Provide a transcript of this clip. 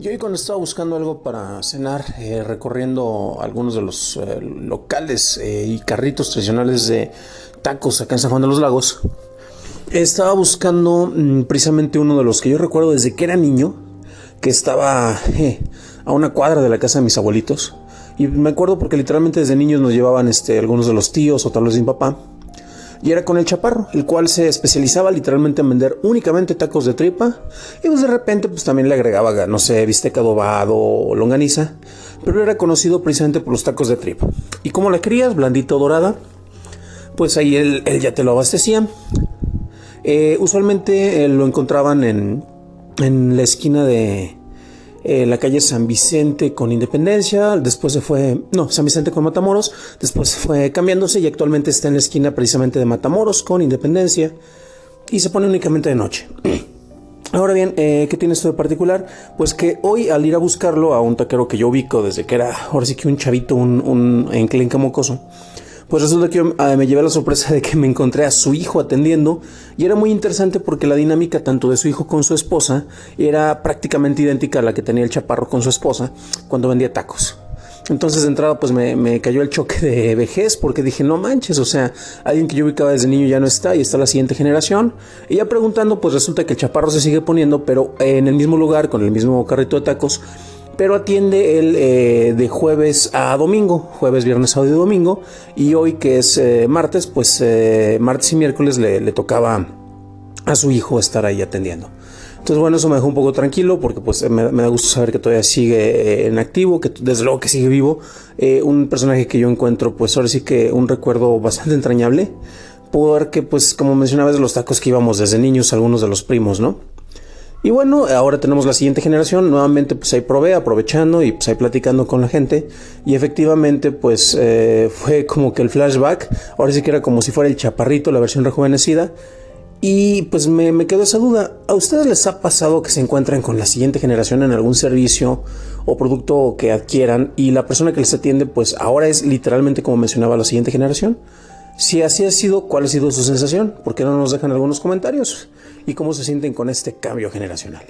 Yo hoy cuando estaba buscando algo para cenar, eh, recorriendo algunos de los eh, locales eh, y carritos tradicionales de tacos acá en de los Lagos, estaba buscando mm, precisamente uno de los que yo recuerdo desde que era niño, que estaba a una cuadra de la casa de mis abuelitos. Y me acuerdo porque literalmente desde niños nos llevaban este, algunos de los tíos o tal vez mi papá y era con el chaparro, el cual se especializaba literalmente en vender únicamente tacos de tripa y pues de repente pues también le agregaba, no sé, bistec adobado o longaniza, pero era conocido precisamente por los tacos de tripa. Y como la querías, blandito dorada, pues ahí él, ya te lo abastecía. Eh, usualmente eh, lo encontraban en, en la esquina de, eh, la calle San Vicente con Independencia, después se fue, no, San Vicente con Matamoros, después fue cambiándose y actualmente está en la esquina precisamente de Matamoros con Independencia y se pone únicamente de noche. Ahora bien, eh, ¿qué tiene esto de particular? Pues que hoy al ir a buscarlo a un taquero que yo ubico desde que era, ahora sí que un chavito, un, un enclenca mocoso, pues resulta que ah, me llevé la sorpresa de que me encontré a su hijo atendiendo y era muy interesante porque la dinámica tanto de su hijo con su esposa era prácticamente idéntica a la que tenía el chaparro con su esposa cuando vendía tacos. Entonces de entrada pues me, cayó el choque de vejez porque dije no manches, o sea, alguien que yo ubicaba desde niño ya no está y está la siguiente generación. Y ya preguntando pues resulta que el chaparro se sigue poniendo pero en el mismo lugar con el mismo carrito de tacos pero atiende el eh, de jueves a domingo, jueves, viernes, sábado y domingo, y hoy que es eh, martes, pues eh, martes y miércoles le, tocaba a su hijo estar ahí atendiendo. Entonces, bueno, eso me dejó un poco tranquilo porque pues me, da gusto saber que todavía sigue en activo, que desde luego que sigue vivo. un personaje que yo encuentro, pues ahora sí que un recuerdo bastante entrañable, porque pues como mencionabas los tacos que íbamos desde niños, algunos de los primos, ¿no? Y bueno, ahora tenemos la siguiente generación, nuevamente pues ahí probé, aprovechando y pues ahí platicando con la gente y efectivamente pues eh, fue como que el flashback, ahora sí que era como si fuera el chaparrito, la versión rejuvenecida y pues me, me quedó esa duda, ¿a ustedes les ha pasado que se encuentran con la siguiente generación en algún servicio o producto que adquieran y la persona que les atiende pues ahora es literalmente como mencionaba la siguiente generación? Si así ha sido, ¿cuál ha sido su sensación? ¿Por qué no nos dejan algunos comentarios? ¿Y cómo se sienten con este cambio generacional?